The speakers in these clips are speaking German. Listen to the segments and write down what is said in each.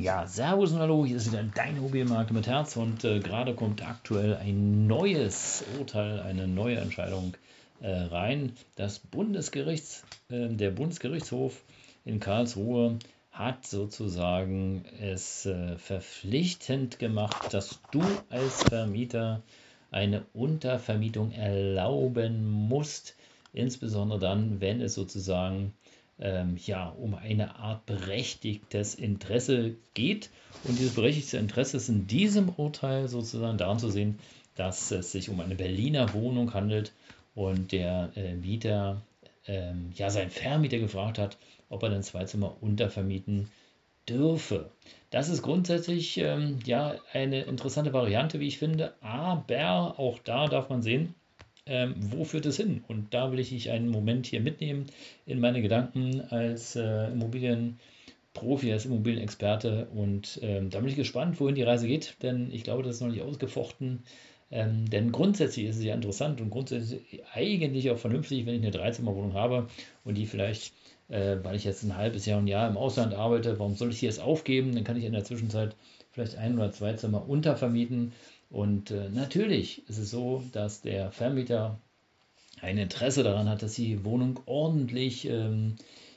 Ja, Servus und Hallo, hier ist wieder dein Immobilienmarkt mit Herz und äh, gerade kommt aktuell ein neues Urteil, eine neue Entscheidung äh, rein. Das Bundesgerichts, äh, der Bundesgerichtshof in Karlsruhe hat sozusagen es äh, verpflichtend gemacht, dass du als Vermieter eine Untervermietung erlauben musst, insbesondere dann, wenn es sozusagen ähm, ja, um eine Art berechtigtes Interesse geht. Und dieses berechtigte Interesse ist in diesem Urteil sozusagen daran zu sehen, dass es sich um eine Berliner Wohnung handelt und der äh, Mieter ähm, ja seinen Vermieter gefragt hat, ob er den Zweizimmer untervermieten dürfe. Das ist grundsätzlich ähm, ja eine interessante Variante, wie ich finde, aber auch da darf man sehen, ähm, wo führt es hin? Und da will ich dich einen Moment hier mitnehmen in meine Gedanken als äh, Immobilienprofi, als Immobilienexperte. Und ähm, da bin ich gespannt, wohin die Reise geht, denn ich glaube, das ist noch nicht ausgefochten. Ähm, denn grundsätzlich ist es ja interessant und grundsätzlich eigentlich auch vernünftig, wenn ich eine Dreizimmerwohnung habe und die vielleicht, äh, weil ich jetzt ein halbes Jahr, ein Jahr im Ausland arbeite, warum soll ich die jetzt aufgeben? Dann kann ich in der Zwischenzeit vielleicht ein oder zwei Zimmer untervermieten und äh, natürlich ist es so, dass der Vermieter ein Interesse daran hat, dass die Wohnung ordentlich, ähm,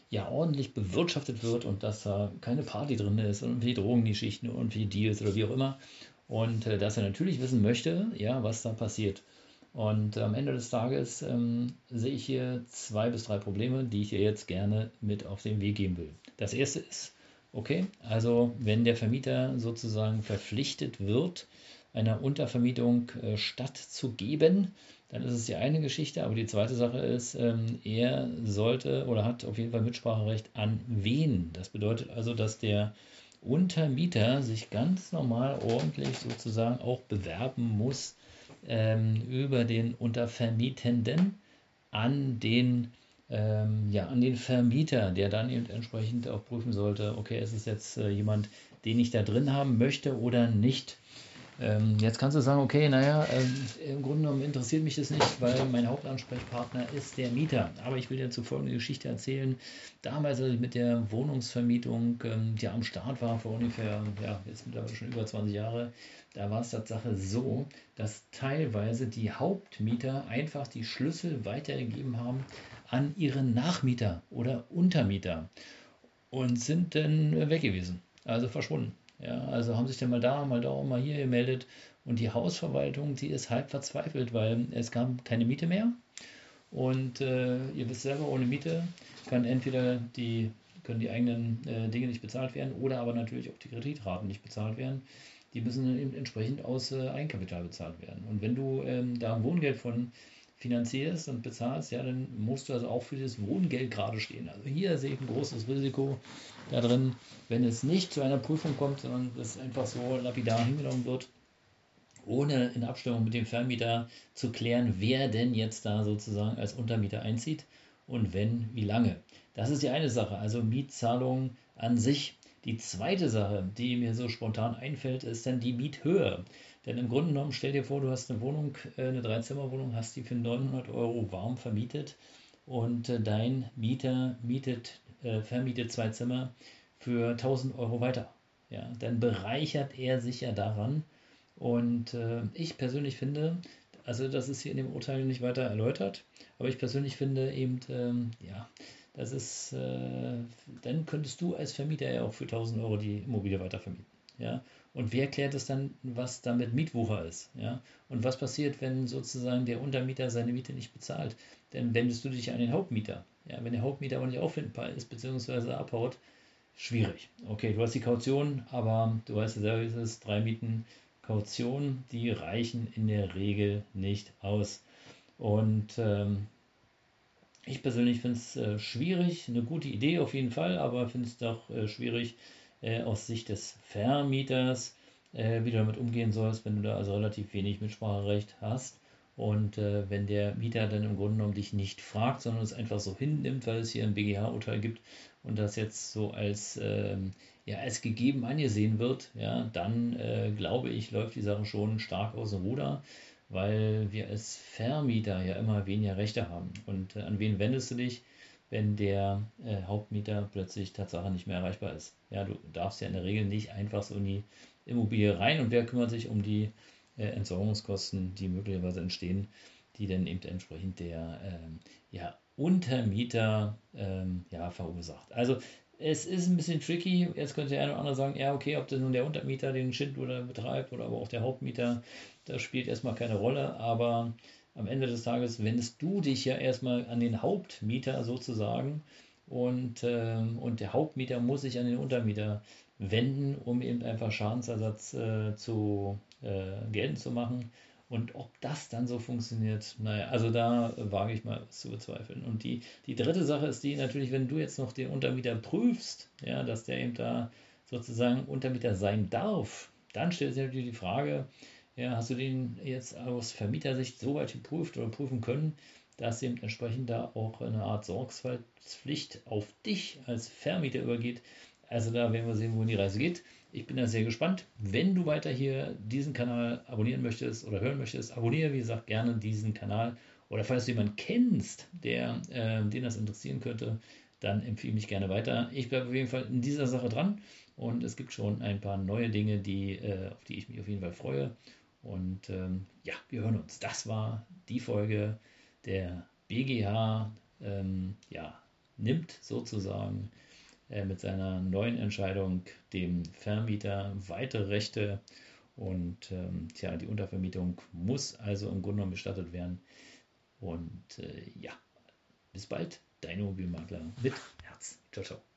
ja, ordentlich bewirtschaftet wird und dass da keine Party drin ist und irgendwie Drogengeschichten und irgendwie Deals oder wie auch immer. Und äh, dass er natürlich wissen möchte, ja, was da passiert. Und am Ende des Tages ähm, sehe ich hier zwei bis drei Probleme, die ich dir jetzt gerne mit auf den Weg geben will. Das erste ist, okay, also wenn der Vermieter sozusagen verpflichtet wird, einer Untervermietung äh, stattzugeben, dann ist es die eine Geschichte. Aber die zweite Sache ist, ähm, er sollte oder hat auf jeden Fall Mitspracherecht an wen. Das bedeutet also, dass der Untermieter sich ganz normal ordentlich sozusagen auch bewerben muss ähm, über den Untervermietenden an den, ähm, ja, an den Vermieter, der dann eben entsprechend auch prüfen sollte, okay, ist es jetzt äh, jemand, den ich da drin haben möchte oder nicht. Ähm, jetzt kannst du sagen, okay, naja, äh, im Grunde genommen interessiert mich das nicht, weil mein Hauptansprechpartner ist der Mieter. Aber ich will dir zu folgende Geschichte erzählen. Damals, als ich mit der Wohnungsvermietung ähm, ja, am Start war, vor ungefähr, ja, jetzt mittlerweile schon über 20 Jahre, da war es Tatsache so, dass teilweise die Hauptmieter einfach die Schlüssel weitergegeben haben an ihre Nachmieter oder Untermieter und sind dann weg gewesen, also verschwunden. Ja, also haben sich dann mal da, mal da, mal hier gemeldet. Und die Hausverwaltung, die ist halb verzweifelt, weil es kam keine Miete mehr. Und äh, ihr wisst selber, ohne Miete kann entweder die, können die eigenen äh, Dinge nicht bezahlt werden oder aber natürlich auch die Kreditraten nicht bezahlt werden. Die müssen eben entsprechend aus äh, Eigenkapital bezahlt werden. Und wenn du ähm, da ein Wohngeld von finanzierst und bezahlst, ja, dann musst du also auch für das Wohngeld gerade stehen. Also hier sehe ich ein großes Risiko da drin, wenn es nicht zu einer Prüfung kommt, sondern es einfach so lapidar hingenommen wird, ohne in Abstimmung mit dem Vermieter zu klären, wer denn jetzt da sozusagen als Untermieter einzieht und wenn, wie lange. Das ist die eine Sache, also Mietzahlung an sich. Die zweite Sache, die mir so spontan einfällt, ist dann die Miethöhe. Denn im Grunde genommen, stell dir vor, du hast eine Wohnung, äh, eine Dreizimmerwohnung, hast die für 900 Euro warm vermietet und äh, dein Mieter mietet, äh, vermietet zwei Zimmer für 1000 Euro weiter. Ja, dann bereichert er sich ja daran. Und ich persönlich finde, also das ist hier in dem Urteil nicht weiter erläutert, aber ich persönlich finde eben, ähm, ja, das ist, äh, dann könntest du als Vermieter ja auch für 1000 Euro die Immobilie weitervermieten. Ja? Und wer klärt es dann, was damit Mietwucher ist? Ja? Und was passiert, wenn sozusagen der Untermieter seine Miete nicht bezahlt? Dann wendest du dich an den Hauptmieter. Ja? Wenn der Hauptmieter aber nicht auffindbar ist, beziehungsweise abhaut, schwierig. Okay, du hast die Kaution, aber du weißt ja selber, es ist drei Mieten Kaution, die reichen in der Regel nicht aus. Und ähm, ich persönlich finde es äh, schwierig, eine gute Idee auf jeden Fall, aber finde es doch äh, schwierig, äh, aus Sicht des Vermieters äh, wie du damit umgehen sollst, wenn du da also relativ wenig Mitspracherecht hast. Und äh, wenn der Mieter dann im Grunde genommen dich nicht fragt, sondern es einfach so hinnimmt, weil es hier ein BGH-Urteil gibt und das jetzt so als, ähm, ja, als gegeben angesehen wird, ja, dann äh, glaube ich, läuft die Sache schon stark aus dem Ruder, weil wir als Vermieter ja immer weniger Rechte haben. Und äh, an wen wendest du dich, wenn der äh, Hauptmieter plötzlich Tatsache nicht mehr erreichbar ist? Ja, du darfst ja in der Regel nicht einfach so in die Immobilie rein und wer kümmert sich um die äh, Entsorgungskosten, die möglicherweise entstehen, die dann eben entsprechend der ähm, ja, Untermieter ähm, ja, verursacht. Also es ist ein bisschen tricky. Jetzt könnte der eine oder andere sagen, ja, okay, ob das nun der Untermieter den Schindluder betreibt oder aber auch der Hauptmieter, das spielt erstmal keine Rolle. Aber am Ende des Tages wendest du dich ja erstmal an den Hauptmieter sozusagen und, ähm, und der Hauptmieter muss sich an den Untermieter wenden, um eben einfach Schadensersatz äh, zu äh, geltend zu machen. Und ob das dann so funktioniert, naja, also da wage ich mal zu bezweifeln. Und die, die dritte Sache ist die natürlich, wenn du jetzt noch den Untermieter prüfst, ja, dass der eben da sozusagen Untermieter sein darf, dann stellt sich natürlich die Frage, ja, hast du den jetzt aus Vermietersicht so weit geprüft oder prüfen können, dass eben entsprechend da auch eine Art Sorgfaltspflicht auf dich als Vermieter übergeht, also da werden wir sehen, wohin die Reise geht. Ich bin da sehr gespannt. Wenn du weiter hier diesen Kanal abonnieren möchtest oder hören möchtest, abonniere, wie gesagt, gerne diesen Kanal. Oder falls du jemanden kennst, der, äh, den das interessieren könnte, dann empfehle mich gerne weiter. Ich bleibe auf jeden Fall in dieser Sache dran und es gibt schon ein paar neue Dinge, die, äh, auf die ich mich auf jeden Fall freue. Und ähm, ja, wir hören uns. Das war die Folge der BGH. Ähm, ja, nimmt sozusagen äh, mit seiner neuen Entscheidung dem Vermieter weitere Rechte und ähm, tja, die Untervermietung muss also im Grunde genommen bestattet werden. Und äh, ja, bis bald, dein Immobilienmakler mit Herz. Ciao, ciao.